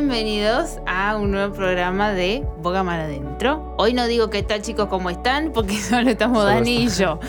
bienvenidos a un nuevo programa de Boga Mar Adentro. Hoy no digo qué tal chicos, cómo están, porque solo estamos Solo Dani y está- yo.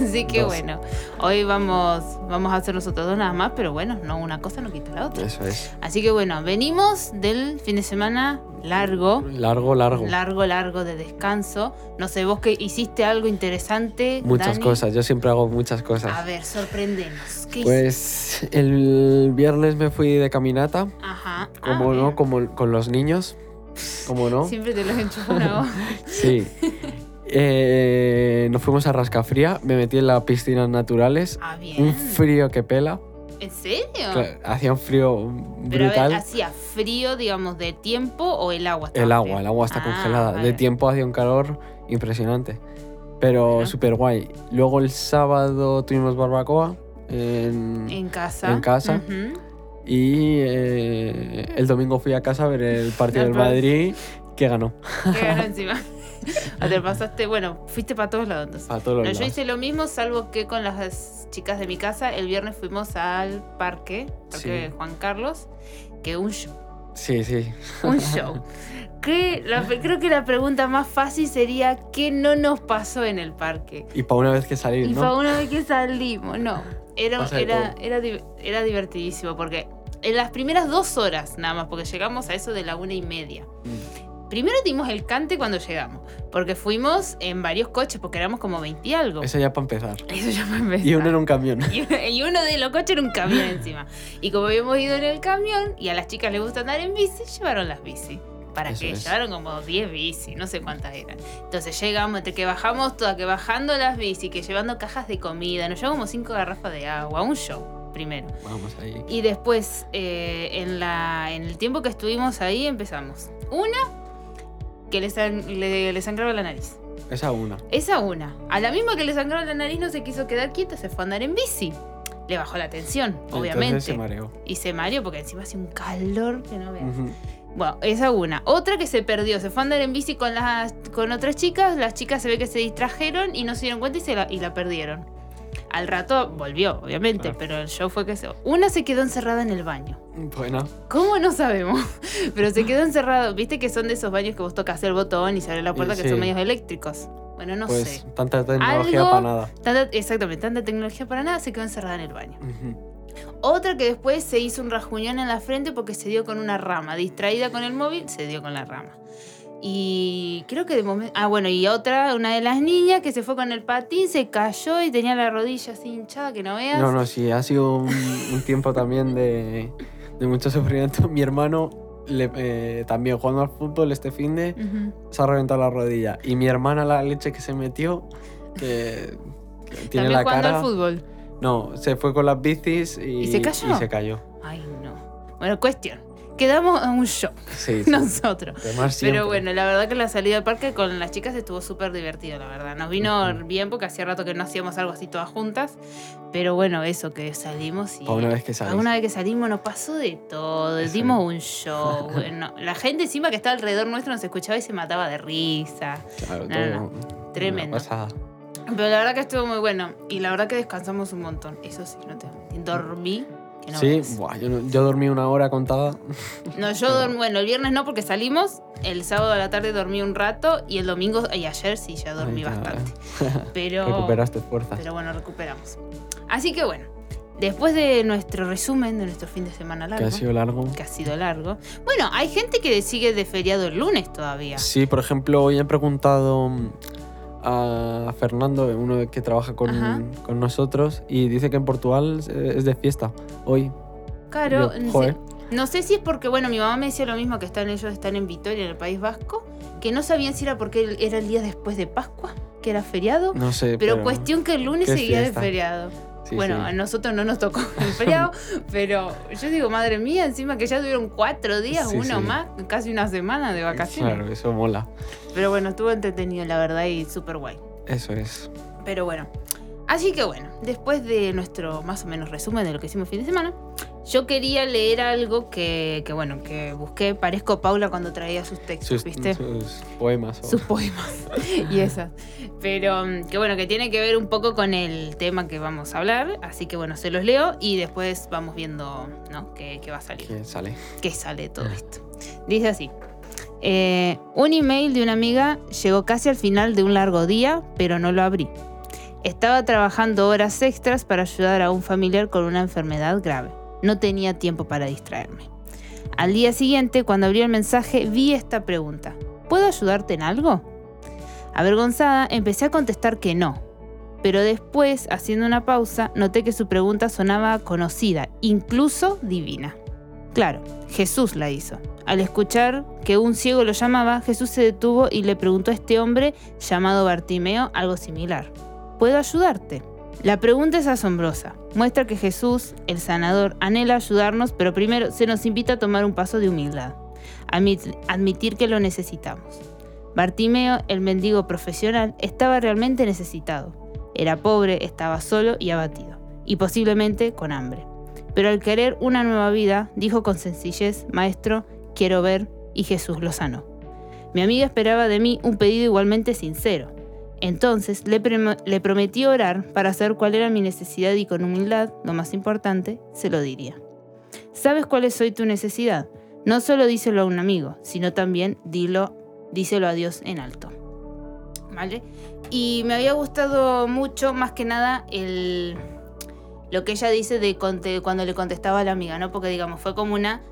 Así que Dos. bueno, hoy vamos, vamos a hacer nosotros dos nada más, pero bueno, no una cosa no quita la otra. Eso es. Así que bueno, venimos del fin de semana largo, Largo, largo. largo, largo de descanso. No sé, vos que hiciste algo interesante. Muchas Dani? cosas. Yo siempre hago muchas A cosas. ver, sorprendenos. ¿Qué hiciste? Pues el viernes me fui de caminata. Ajá. Como Ah, no, como con los niños. Como no. Siempre te los enchufan a vos. Sí. Eh, nos fuimos a Rascafría, me metí en las piscinas naturales. Ah, bien. Un frío que pela. ¿En serio? Hacía un frío Pero a brutal. ver, ¿hacía frío, digamos, de tiempo o el agua estaba el agua, el agua está Ah, congelada. vale. De tiempo hacía un calor impresionante. Pero Bueno. súper guay. Luego el sábado tuvimos barbacoa. En, En casa. En casa. Y eh, el domingo fui a casa a ver el partido El del Madrid que ganó. Qué gana encima. Te pasaste, bueno, fuiste para todos lados entonces. A todos los No, yo lados. hice lo mismo, salvo que con las chicas de mi casa, el viernes fuimos al parque, parque Sí. Juan Carlos, que un show. Sí, sí. Un show. Que la- creo que la pregunta más fácil sería ¿qué no nos pasó en el parque? Y para una vez que salir, Y ¿no? fue una vez que salimos, no. Era, era, era, era divertidísimo porque en las primeras dos horas nada más, porque llegamos a eso de la una y media. Mm. Primero dimos el cante cuando llegamos, porque fuimos en varios coches, porque éramos como 20 y algo. Eso ya para empezar. Eso ya me empezó. Y uno era un camión. Y uno- y uno de los coches era un camión encima. Y como habíamos ido en el camión y a las chicas les gusta andar en bici, llevaron las bici. ¿Para Eso qué? es. Llevaron como 10 bici, no sé cuántas eran. Entonces llegamos, entre que bajamos todas, que bajando las bici, que llevando cajas de comida, nos llevamos como 5 garrafas de agua, un show primero. Vamos ahí. Y después, eh, en, la, en el tiempo que estuvimos ahí, empezamos. Una, que le, san- le- le sangraba la nariz. Esa una. Esa una. A la misma que le sangraba la nariz no se quiso quedar quieta, se fue a andar en bici. Le bajó la tensión, Entonces obviamente. se mareó. y se mareó porque encima hace un calor que no veas. Bueno, esa una. Otra que se perdió, se fue a andar en bici con, las, con otras chicas, las chicas se ve que se distrajeron y no se dieron cuenta y, se la, y la perdieron. Al rato volvió, obviamente, Ah. pero el show fue que se... Una se quedó encerrada en el baño. Buena. ¿Cómo no sabemos? Pero se quedó encerrado. Viste que son de esos baños que vos tocas el botón y se abre la puerta, Sí. que son medios eléctricos. Bueno, no pues sé. tanta tecnología Algo- para nada. Tanta- exactamente, tanta tecnología para nada, se quedó encerrada en el baño. Otra que después se hizo un rajuñón en la frente porque se dio con una rama. Distraída con el móvil, se dio con la rama. Y creo que de momento. Ah, bueno, y otra, una de las niñas que se fue con el patín, se cayó y tenía la rodilla así hinchada que no veas. No, no, sí, ha sido un, un tiempo también de, de mucho sufrimiento. Mi hermano le- eh, también jugando al fútbol este fin de Ujú. se ha reventado la rodilla. Y mi hermana la leche que se metió, que, que tiene También la jugando cara... al fútbol. No, se fue con las bicis y, ¿Y se cayó? y se cayó. Ay, no. Bueno, cuestión. Quedamos en un show Sí, sí. nosotros. Pero bueno, la verdad que la salida al parque con las chicas estuvo súper divertido, la verdad. Nos vino bien porque hacía rato que no hacíamos algo así todas juntas. Pero bueno, eso que salimos y. Una vez que salís. Alguna vez que salimos nos pasó de todo. Dimos un show. bueno, la gente encima que estaba alrededor nuestro nos escuchaba y se mataba de risa. Claro, No, todo no, una Tremendo. pasada. Pero la verdad que estuvo muy bueno. Y la verdad que descansamos un montón. Eso sí, no te a. Dormí. Que no sí, buah, yo, yo dormí una hora contada. No, yo dormí, bueno, el viernes no porque salimos, el sábado a la tarde dormí un rato y el domingo y ayer sí ya dormí Ay, bastante. Pero, Recuperaste fuerzas. pero bueno, recuperamos. Así que bueno, después de nuestro resumen de nuestro fin de semana que largo, ha sido largo. que ha sido largo, bueno, hay gente que sigue de feriado el lunes todavía. Sí, por ejemplo, hoy he preguntado a Fernando, uno que trabaja con, con nosotros, y dice que en Portugal es de fiesta hoy. Claro, Yo, no joder. sé- no sé si es porque, bueno, mi mamá me decía lo mismo que están ellos están en Vitoria, en el País Vasco, que no sabían si era porque era el día después de Pascua, que era feriado, No sé, pero, pero, cuestión que el lunes seguía de feriado. Sí, bueno, sí. a nosotros no nos tocó el feriado, pero yo digo, madre mía, encima que ya tuvieron cuatro días, Sí, uno más, casi una semana de vacaciones. Claro, eso mola. Pero bueno, estuvo entretenido, la verdad, y súper guay. Eso es. Pero bueno, así que bueno, después de nuestro más o menos resumen de lo que hicimos fin de semana, Yo quería leer algo que, que, bueno, que busqué. Parezco Paula cuando traía sus textos, Sus, ¿viste? sus poemas. sus poemas y esas. Pero mm, que bueno, que tiene que ver un poco con el tema que vamos a hablar. Así que bueno, se los leo y después vamos viendo, ¿no? Qué, qué va a salir. que sale. ¿Qué sale de todo esto? Dice así. eh, un email de una amiga llegó casi al final de un largo día, pero no lo abrí. Estaba trabajando horas extras para ayudar a un familiar con una enfermedad grave. No tenía tiempo para distraerme. Al día siguiente, cuando abrí el mensaje, vi esta pregunta. ¿Puedo ayudarte en algo? Avergonzada, empecé a contestar que no. Pero después, haciendo una pausa, noté que su pregunta sonaba conocida, incluso divina. Claro, Jesús la hizo. Al escuchar que un ciego lo llamaba, Jesús se detuvo y le preguntó a este hombre llamado Bartimeo algo similar. ¿Puedo ayudarte? La pregunta es asombrosa. Muestra que Jesús, el sanador, anhela ayudarnos, pero primero se nos invita a tomar un paso de humildad. Admit- admitir que lo necesitamos. Bartimeo, el mendigo profesional, estaba realmente necesitado. Era pobre, estaba solo y abatido, y posiblemente con hambre. Pero al querer una nueva vida, dijo con sencillez, Maestro, quiero ver, y Jesús lo sanó. Mi amiga esperaba de mí un pedido igualmente sincero. Entonces le, prometí orar para saber cuál era mi necesidad y con humildad, lo más importante, se lo diría. ¿Sabes cuál es hoy tu necesidad? No solo díselo a un amigo, sino también dilo, díselo a Dios en alto. ¿Vale? Y me había gustado mucho, más que nada, el, lo que ella dice de cuando le contestaba a la amiga, ¿no? Porque, digamos, fue como una,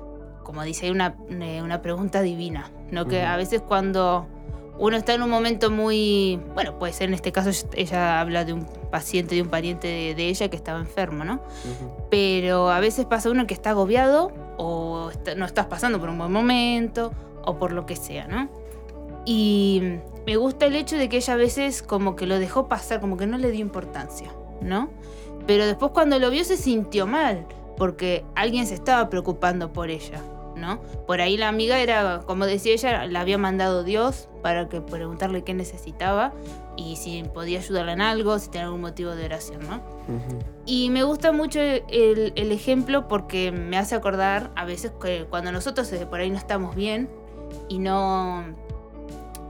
como dice una, eh, una pregunta divina, ¿no? Que a veces cuando uno está en un momento muy, bueno, puede ser en este caso, ella habla de un paciente, de un pariente de, de ella que estaba enfermo, ¿no? Ujú. pero a veces pasa uno que está agobiado o está- no estás pasando por un buen momento o por lo que sea, ¿no? Y me gusta el hecho de que ella a veces como que lo dejó pasar, como que no le dio importancia, ¿no? Pero después cuando lo vio se sintió mal, porque alguien se estaba preocupando por ella, ¿no? Por ahí la amiga era, como decía ella, la había mandado Dios para que preguntarle qué necesitaba y si podía ayudarla en algo, si tenía algún motivo de oración, ¿no? Y me gusta mucho el, el ejemplo porque me hace acordar a veces que cuando nosotros eh, por ahí no estamos bien y no.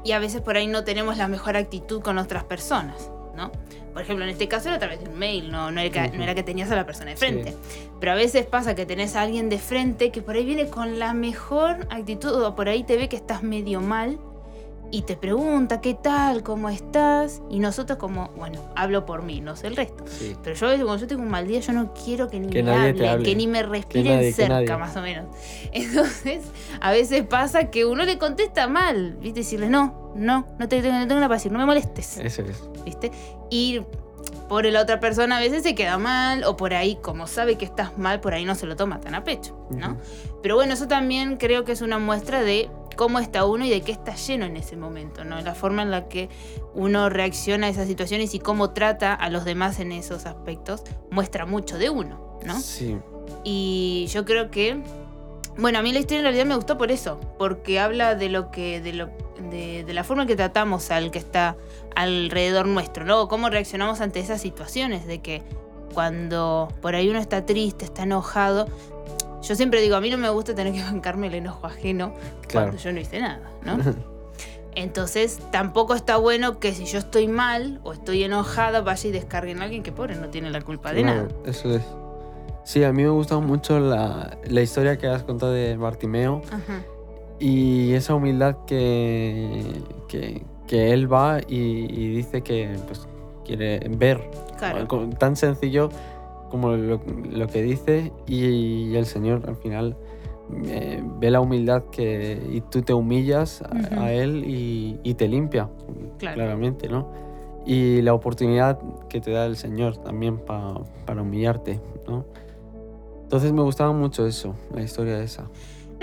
Y a veces por ahí no tenemos la mejor actitud con otras personas, ¿no? Por ejemplo, en este caso era a través de un mail, no, no, era, que, Ujú. no era que tenías a la persona de frente. Sí. Pero a veces pasa que tenés a alguien de frente que por ahí viene con la mejor actitud o por ahí te ve que estás medio mal y te pregunta qué tal, cómo estás. Y nosotros como, bueno, hablo por mí, no sé el resto. Sí. Pero yo a veces cuando yo tengo un mal día, yo no quiero que ni Que me hable. que ni me respiren nadie, cerca, más o menos. Entonces, a veces pasa que uno le contesta mal, ¿viste? Decirle, no, no, no te tengo, no tengo nada para decir, no me molestes, Eso es. ¿viste? Y por la otra persona a veces se queda mal, o por ahí, como sabe que estás mal, por ahí no se lo toma tan a pecho, ¿no? Pero bueno, eso también creo que es una muestra de cómo está uno y de qué está lleno en ese momento, ¿no? La forma en la que uno reacciona a esas situaciones y cómo trata a los demás en esos aspectos muestra mucho de uno, ¿no? Sí. Y yo creo que, bueno, a mí la historia en realidad me gustó por eso, porque habla de lo que, de lo, de, de la forma que tratamos al que está alrededor nuestro, ¿no? Cómo reaccionamos ante esas situaciones, de que cuando por ahí uno está triste, está enojado, yo siempre digo, a mí no me gusta tener que bancarme el enojo ajeno Claro. cuando yo no hice nada, ¿no? Entonces, tampoco está bueno que si yo estoy mal o estoy enojada, vaya y descargue en alguien que pobre no tiene la culpa de nada. Eso es. Sí, a mí me gustó mucho la, la historia que has contado de Bartimeo Ajá. Y esa humildad que, que, que él va y, y dice que pues, quiere ver. Claro. Tan sencillo como lo, lo que dice y, el Señor al final eh, ve la humildad que y tú te humillas a, Ujú. a Él y, y te limpia, Claro. claramente, ¿no? Y la oportunidad que te da el Señor también pa- para humillarte, ¿no? Entonces me gustaba mucho eso, la historia esa.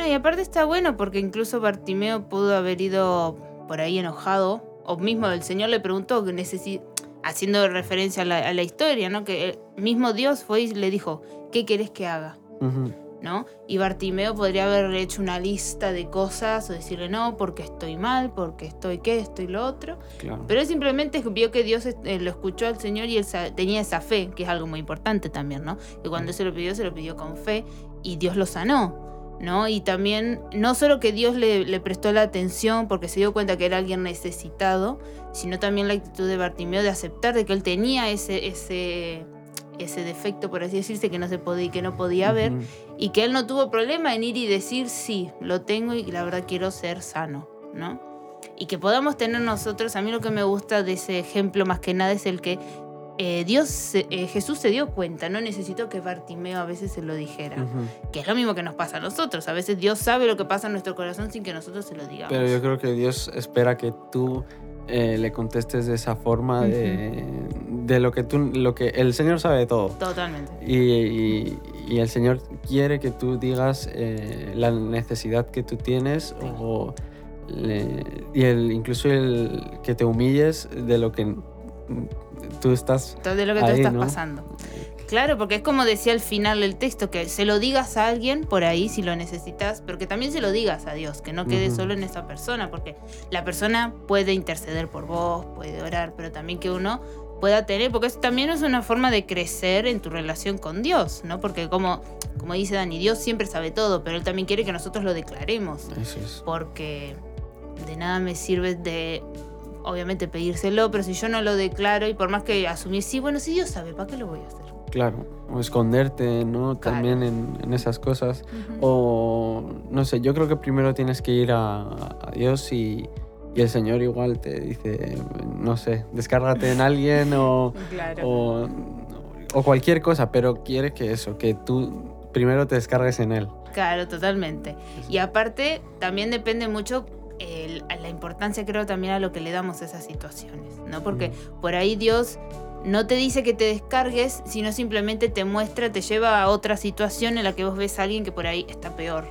No, y aparte está bueno porque incluso Bartimeo pudo haber ido por ahí enojado, o mismo el Señor le preguntó, que necesi- haciendo referencia a la, a la historia, ¿no? Que el mismo Dios fue y le dijo, ¿qué querés que haga? Ujú, ¿No? Y Bartimeo podría haber hecho una lista de cosas o decirle, no, porque estoy mal, porque estoy qué, estoy lo otro. claro. Pero él simplemente vio que Dios eh, lo escuchó al Señor y él tenía esa fe, que es algo muy importante también, ¿no? Que cuando se lo pidió, se lo pidió con fe y Dios lo sanó, ¿no? Y también, no solo que Dios le, le prestó la atención porque se dio cuenta que era alguien necesitado, sino también la actitud de Bartimeo de aceptar de que él tenía ese, ese, ese defecto, por así decirse, que no se podía, que no podía ver, y que él no tuvo problema en ir y decir, sí, lo tengo y la verdad quiero ser sano, ¿no? Y que podamos tener nosotros, a mí lo que me gusta de ese ejemplo más que nada es el que eh, Dios, eh, Jesús se dio cuenta, no necesito que Bartimeo a veces se lo dijera, que es lo mismo que nos pasa a nosotros, a veces Dios sabe lo que pasa en nuestro corazón sin que nosotros se lo digamos. Pero yo creo que Dios espera que tú eh, le contestes de esa forma de, de lo que tú, lo que el Señor sabe de todo. Totalmente. Y, y- y el Señor quiere que tú digas eh, la necesidad que tú tienes o le- y el, incluso el que te humilles de lo que tú estás. Todo de lo que tú estás ¿no? pasando. Claro, porque es como decía al final del texto, que se lo digas a alguien por ahí si lo necesitas, pero que también se lo digas a Dios, que no quede solo en esa persona, porque la persona puede interceder por vos, puede orar, pero también que uno pueda tener, porque eso también es una forma de crecer en tu relación con Dios, ¿no? Porque como, como dice Dani, Dios siempre sabe todo, pero Él también quiere que nosotros lo declaremos Eso es. porque de nada me sirve de, obviamente, pedírselo, pero si yo no lo declaro y por más que asumir, sí, bueno, si Dios sabe, ¿para qué lo voy a hacer? Claro. O esconderte, ¿no? Claro. También en, en esas cosas. O no sé, yo creo que primero tienes que ir a, a Dios y, y el Señor igual te dice, no sé, descárgate en alguien o, Claro. o, o cualquier cosa, pero quiere que eso, que tú primero te descargues en Él. Claro, totalmente. Y aparte, también depende mucho el- la importancia, creo, también a lo que le damos a esas situaciones, ¿no? Porque por ahí Dios no te dice que te descargues, sino simplemente te muestra, te lleva a otra situación en la que vos ves a alguien que por ahí está peor.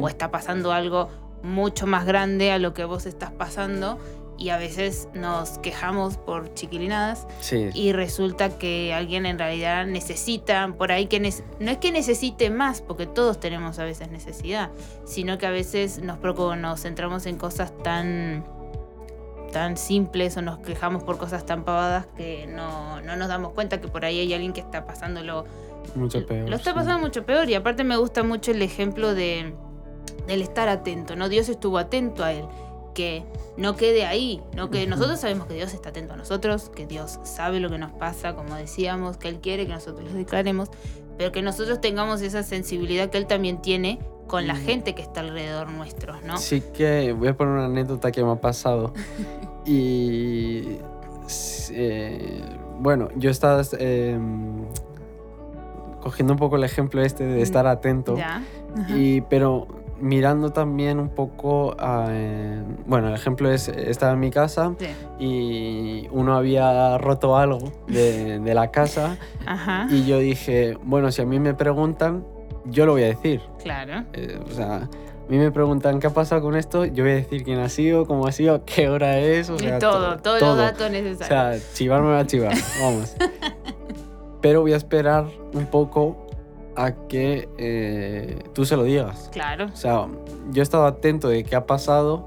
O está pasando algo mucho más grande a lo que vos estás pasando y a veces nos quejamos por chiquilinadas Sí, y resulta que alguien en realidad necesita por ahí que no es que necesite más porque todos tenemos a veces necesidad sino que a veces nos nos centramos en cosas tan tan simples o nos quejamos por cosas tan pavadas que no, no nos damos cuenta que por ahí hay alguien que está pasándolo mucho peor. lo está sí. pasando mucho peor y aparte me gusta mucho el ejemplo de del estar atento, ¿no? Dios estuvo atento a él, que no quede ahí, no que nosotros sabemos que Dios está atento a nosotros, que Dios sabe lo que nos pasa, como decíamos, que él quiere que nosotros lo declaremos, pero que nosotros tengamos esa sensibilidad que él también tiene con la Mm. gente que está alrededor nuestro, ¿no? Sí que voy a poner una anécdota que me ha pasado. y eh, bueno, yo estaba eh, cogiendo un poco el ejemplo este de estar atento. Mm, Ya. Y, pero mirando también un poco a, eh, bueno, el ejemplo es, estaba en mi casa Sí. y uno había roto algo de, de la casa Ajá. y yo dije, bueno, si a mí me preguntan, yo lo voy a decir. Claro. Eh, o sea, a mí me preguntan qué ha pasado con esto, yo voy a decir quién ha sido, cómo ha sido, qué hora es, o Y sea, todo, to- todos todo. los datos O necesarios. sea, chivar me va a chivar, vamos. Pero voy a esperar un poco a que eh, tú se lo digas. claro. O sea, yo he estado atento de qué ha pasado,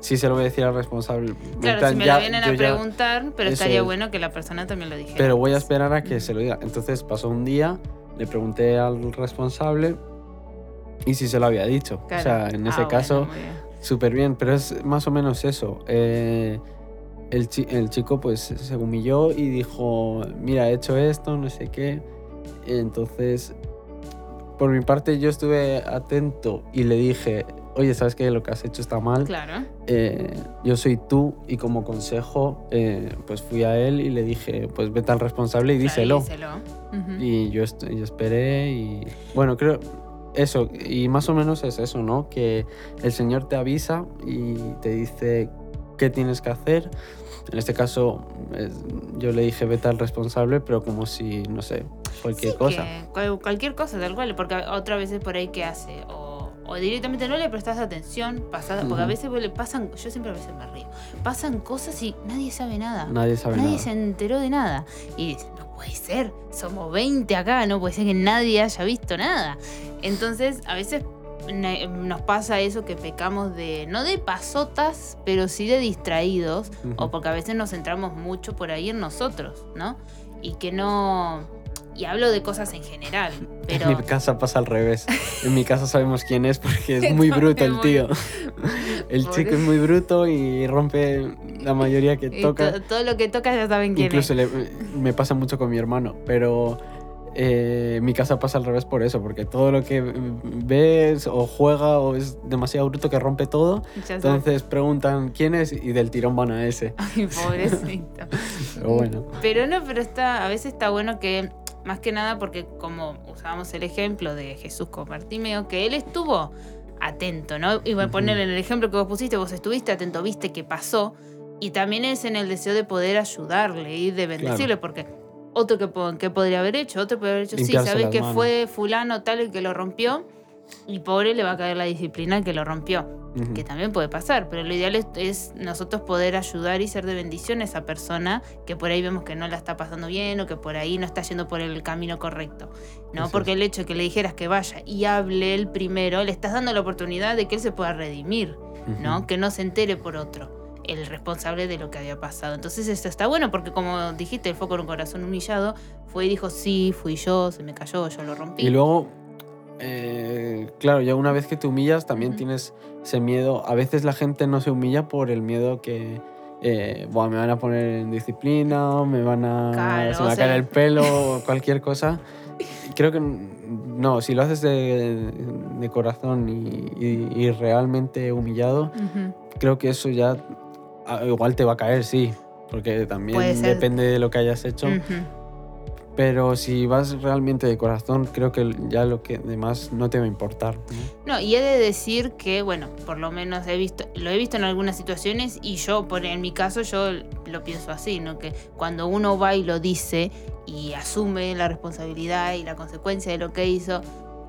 sí se lo voy a decir al responsable. Claro, plan, si me ya- lo vienen a ya- preguntar, pero estaría es. bueno que la persona también lo dijera. Pero voy a esperar a que se lo diga. Entonces pasó un día, le pregunté al responsable y si se lo había dicho. Claro. O sea, en ese Ah, caso, bueno, súper bien, pero es más o menos eso. Eh, el, chi- el chico pues se humilló y dijo, mira, he hecho esto, no sé qué. Entonces, por mi parte yo estuve atento y le dije, oye, ¿sabes qué? Lo que has hecho está mal. Claro. Eh, yo soy tú y como consejo, eh, pues fui a él y le dije, pues vete al responsable y díselo. Claro, díselo. Y yo, yo esperé y bueno, creo eso, y más o menos es eso, ¿no? Que el Señor te avisa y te dice qué tienes que hacer. En este caso, yo le dije vete al responsable, pero como si, no sé, cualquier Sí, cosa. que cual- cualquier cosa, tal cual, porque otra vez por ahí que hace, o, o directamente no le prestas atención, pasada, porque a Ujú. veces le pasan, yo siempre a veces me río, pasan cosas y nadie sabe nada. Nadie sabe Nadie nada. se enteró de nada. Y no puede ser, somos 20 acá, no puede ser que nadie haya visto nada. Entonces, a veces nos pasa eso que pecamos de, no de pasotas, pero sí de distraídos, o porque a veces nos centramos mucho por ahí en nosotros, ¿no? Y que no... Y hablo de cosas en general. Pero... En mi casa pasa al revés. En mi casa sabemos quién es porque es muy bruto el tío. El chico es muy bruto y rompe la mayoría que toca. To todo lo que toca ya saben quién Incluso es. Incluso me pasa mucho con mi hermano, pero eh, mi casa pasa al revés por eso, porque todo lo que ves o juega o es demasiado bruto que rompe todo. Entonces preguntan quién es y del tirón van a ese. Ay, pobrecito. pero bueno. Pero no, pero está, a veces está bueno que, más que nada porque como usábamos el ejemplo de Jesús con Bartimeo, que él estuvo atento, ¿no? Y voy a poner en el ejemplo que vos pusiste, vos estuviste atento, viste qué pasó. Y también es en el deseo de poder ayudarle y de bendecirle, porque otro que, que, podría haber hecho, otro podría haber hecho, sí, sabes que fue fulano tal el que lo rompió y pobre le va a caer la disciplina el que lo rompió, que también puede pasar, pero lo ideal es, nosotros poder ayudar y ser de bendición a esa persona que por ahí vemos que no la está pasando bien o que por ahí no está yendo por el camino correcto, ¿no? Porque el hecho de que le dijeras que vaya y hable él primero, le estás dando la oportunidad de que él se pueda redimir, ¿no? Que no se entere por otro el responsable de lo que había pasado. Entonces esto está bueno porque como dijiste, el fue con un corazón humillado, fue y dijo, sí, fui yo, se me cayó, yo lo rompí. Y luego, eh, claro, ya una vez que te humillas también tienes ese miedo. A veces la gente no se humilla por el miedo que... Eh, me van a poner en disciplina, me van a, se me va a caer el pelo o cualquier cosa. Creo que no, si lo haces de, corazón y, realmente humillado, creo que eso ya igual te va a caer, sí, porque también depende de lo que hayas hecho. Pero si vas realmente de corazón, creo que ya lo que demás no te va a importar. ¿no? y he de decir que, bueno, por lo menos he visto, lo he visto en algunas situaciones y yo, por, en mi caso, yo lo pienso así, ¿no? Que cuando uno va y lo dice y asume la responsabilidad y la consecuencia de lo que hizo,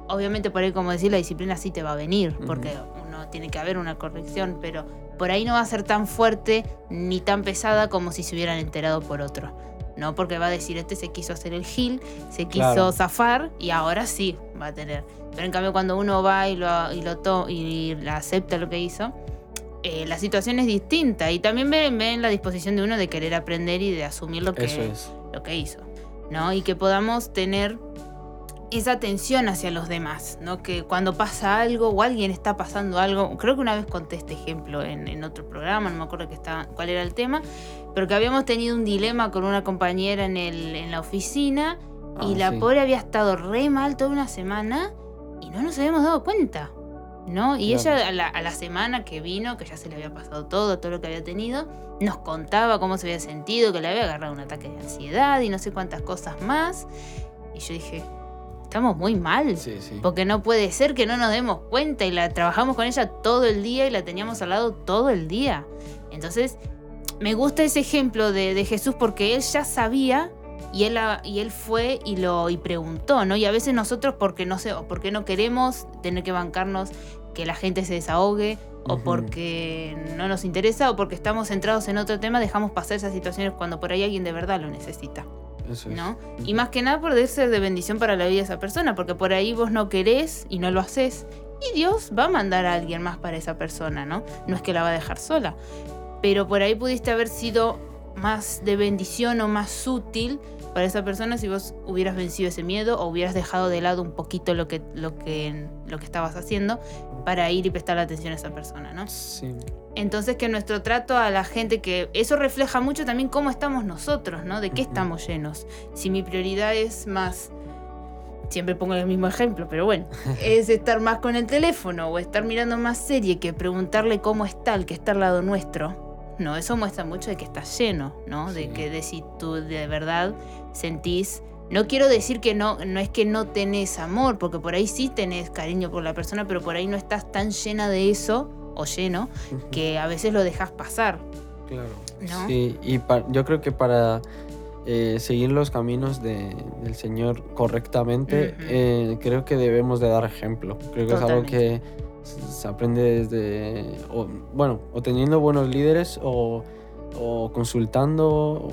obviamente por ahí, como decir, la disciplina sí te va a venir, porque uno tiene que haber una corrección, pero por ahí no va a ser tan fuerte ni tan pesada como si se hubieran enterado por otro. ¿no? Porque va a decir, este se quiso hacer el gil, se quiso zafar y ahora sí va a tener. Pero en cambio cuando uno va y lo, y lo y acepta lo que hizo, eh, la situación es distinta y también ven, en la disposición de uno de querer aprender y de asumir lo que, lo que hizo. ¿no? Y que podamos tener esa atención hacia los demás, ¿no? Que cuando pasa algo o alguien está pasando algo, creo que una vez conté este ejemplo en, otro programa, no me acuerdo que estaba, cuál era el tema, pero que habíamos tenido un dilema con una compañera en, el, en la oficina y ah, la pobre había estado re mal toda una semana y no nos habíamos dado cuenta, ¿no? Y ella a la, a la, semana que vino, que ya se le había pasado todo, todo lo que había tenido, nos contaba cómo se había sentido, que le había agarrado un ataque de ansiedad y no sé cuántas cosas más. Y yo dije, estamos muy mal. Porque no puede ser que no nos demos cuenta y la trabajamos con ella todo el día y la teníamos al lado todo el día. Entonces, me gusta ese ejemplo de, Jesús porque él ya sabía y él, y él fue y lo y preguntó, ¿no? Y a veces nosotros porque no sé, o porque no queremos tener que bancarnos que la gente se desahogue o porque no nos interesa o porque estamos centrados en otro tema, dejamos pasar esas situaciones cuando por ahí alguien de verdad lo necesita. Y más que nada poder ser de bendición para la vida de esa persona, porque por ahí vos no querés y no lo haces, y Dios va a mandar a alguien más para esa persona, ¿no? No es que la va a dejar sola, pero por ahí pudiste haber sido más de bendición o más útil para esa persona si vos hubieras vencido ese miedo o hubieras dejado de lado un poquito lo que, lo que, lo que estabas haciendo para ir y prestar atención a esa persona, ¿no? Sí. Entonces que nuestro trato a la gente, que eso refleja mucho también cómo estamos nosotros, ¿no? De qué estamos llenos. Si mi prioridad es más, siempre pongo el mismo ejemplo, pero bueno, es estar más con el teléfono o estar mirando más serie que preguntarle cómo está el que está al lado nuestro. No, eso muestra mucho de que estás lleno, ¿no? De que de si tú de verdad sentís no quiero decir que no, no es que no tenés amor, porque por ahí sí tenés cariño por la persona, pero por ahí no estás tan llena de eso o lleno que a veces lo dejas pasar. Claro. Sí, y yo creo que para eh, seguir los caminos del Señor correctamente, eh, creo que debemos de dar ejemplo. Creo que es algo que se aprende desde, bueno, o teniendo buenos líderes o, consultando,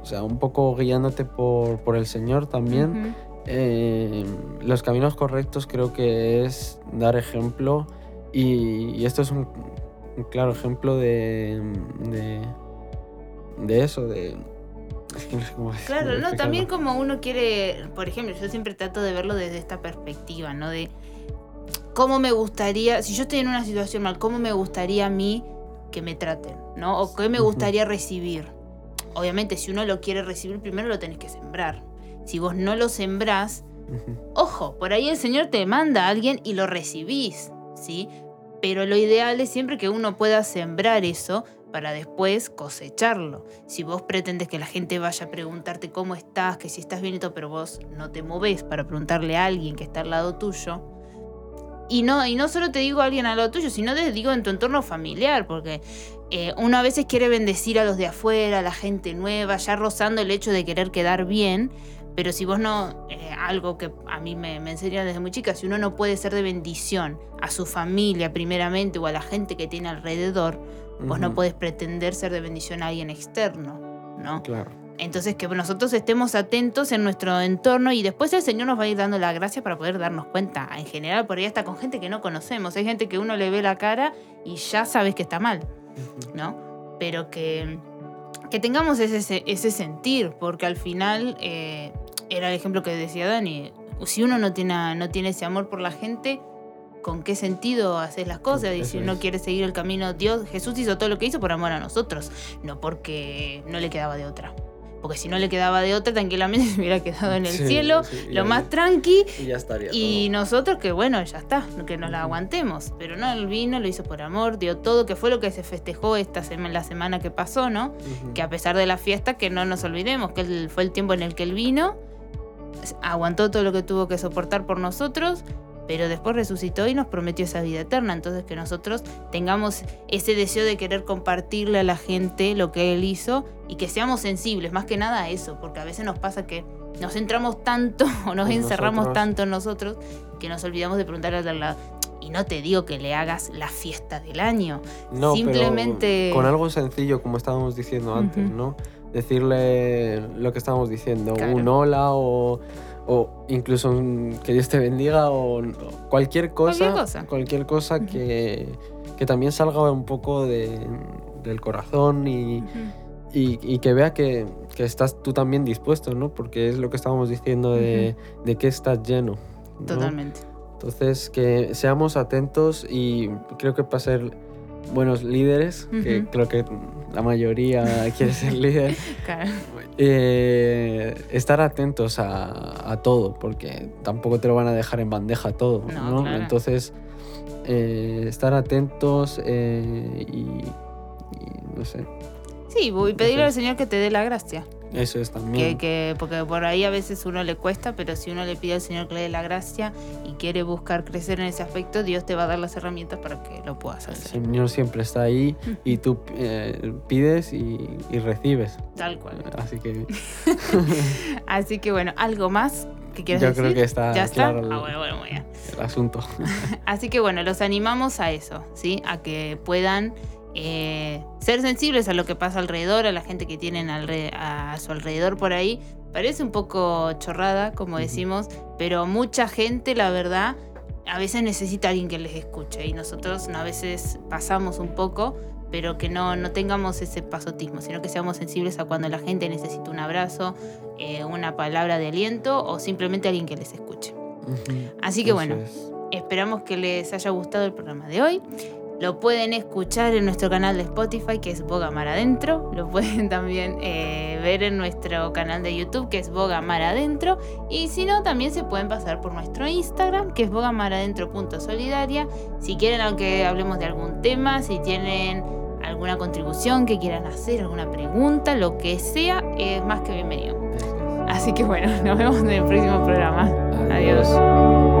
o, sea, un poco guiándote por, por el Señor también. Eh, los caminos correctos creo que es dar ejemplo y, esto es un, claro ejemplo de, de, eso, de Es que no sé cómo Claro, no, también como uno quiere, por ejemplo, yo siempre trato de verlo desde esta perspectiva, ¿no? De cómo me gustaría, si yo estoy en una situación mal, cómo me gustaría a mí que me traten, ¿no? O qué me gustaría recibir. Obviamente, si uno lo quiere recibir, primero lo tenés que sembrar. Si vos no lo sembrás, ojo, por ahí el Señor te manda a alguien y lo recibís, ¿sí? Pero lo ideal es siempre que uno pueda sembrar eso para después cosecharlo. Si vos pretendes que la gente vaya a preguntarte cómo estás, que si estás bien y todo, pero vos no te moves para preguntarle a alguien que está al lado tuyo. Y no, y no solo te digo a alguien al lado tuyo, sino te digo en tu entorno familiar, porque eh, uno a veces quiere bendecir a los de afuera, a la gente nueva, ya rozando el hecho de querer quedar bien, pero si vos no, eh, algo que a mí me, me enseñaron desde muy chica, si uno no puede ser de bendición a su familia primeramente o a la gente que tiene alrededor, vos no podés pretender ser de bendición a alguien externo, ¿no? Claro. Entonces que nosotros estemos atentos en nuestro entorno y después el Señor nos va a ir dando la gracia para poder darnos cuenta. En general, por ahí hasta con gente que no conocemos. Hay gente que uno le ve la cara y ya sabes que está mal. ¿no? Pero que, que tengamos ese, ese sentir, porque al final eh, era el ejemplo que decía Dani, si uno no tiene, no tiene ese amor por la gente, ¿con qué sentido haces las cosas? Y si uno quiere seguir el camino, Dios, Jesús hizo todo lo que hizo por amor a nosotros, no porque no le quedaba de otra. Porque si no le quedaba de otra, tranquilamente se hubiera quedado en el Sí, cielo, sí, lo más tranqui, Y ya estaría. y todo. nosotros que bueno, ya está, que nos la aguantemos. Pero no, él vino, lo hizo por amor, dio todo, que fue lo que se festejó esta semana, la semana que pasó, ¿no? Que a pesar de la fiesta, que no nos olvidemos, que él- fue el tiempo en el que él vino, aguantó todo lo que tuvo que soportar por nosotros, pero después resucitó y nos prometió esa vida eterna. Entonces que nosotros tengamos ese deseo de querer compartirle a la gente lo que él hizo y que seamos sensibles, más que nada a eso, porque a veces nos pasa que nos centramos tanto o nos En encerramos nosotros. tanto en nosotros que nos olvidamos de preguntarle al lado. Y no te digo que le hagas la fiesta del año. No, pero simplemente- con algo sencillo, como estábamos diciendo antes. ¿no? Decirle lo que estábamos diciendo, Claro. un hola o, o incluso un que Dios te bendiga o o cualquier cosa. Cualquier cosa. cualquier cosa que, que también salga un poco de- del corazón y, y, y que vea que, que estás tú también dispuesto, ¿no? Porque es lo que estábamos diciendo de, de que estás lleno. ¿no? Totalmente. Entonces, que seamos atentos y creo que para ser buenos líderes, que creo que la mayoría quiere ser líder, Claro. Eh, estar atentos a, a todo, porque tampoco te lo van a dejar en bandeja todo, No, ¿no? claro. Entonces, eh, estar atentos eh, y, y no sé, Sí, y pedirle al. Señor que te dé la gracia. Eso es Que, también. que, porque por ahí a veces uno le cuesta, pero si uno le pide al Señor que le dé la gracia y quiere buscar crecer en ese aspecto, Dios te va a dar las herramientas para que lo puedas El hacer. Señor siempre está ahí y tú eh, pides y, y recibes. Tal cual. Así que Así que bueno, ¿algo más que quieras yo decir? creo que está ¿Ya está? claro el, Ah, bueno, bueno, el asunto. Así que bueno, los animamos a eso, ¿sí? A que puedan eh, ser sensibles a lo que pasa alrededor, a la gente que tienen a su alrededor por ahí. Parece un poco chorrada, como decimos, pero mucha gente, la verdad, a veces necesita alguien que les escuche y nosotros a veces pasamos un poco, pero que no, no tengamos ese pasotismo, sino que seamos sensibles a cuando la gente necesita un abrazo, eh, una palabra de aliento o simplemente alguien que les escuche. Así que bueno, es. Esperamos que les haya gustado el programa de hoy. Lo pueden escuchar en nuestro canal de Spotify, que es Boga Mar Adentro. Lo pueden también eh, ver en nuestro canal de YouTube, que es Boga Mar Adentro. Y si no, también se pueden pasar por nuestro Instagram, que es bogamaradentro.solidaria. Si quieren que hablemos de algún tema, si tienen alguna contribución que quieran hacer, alguna pregunta, lo que sea, es más que bienvenido. Así que bueno, nos vemos en el próximo programa. Adiós.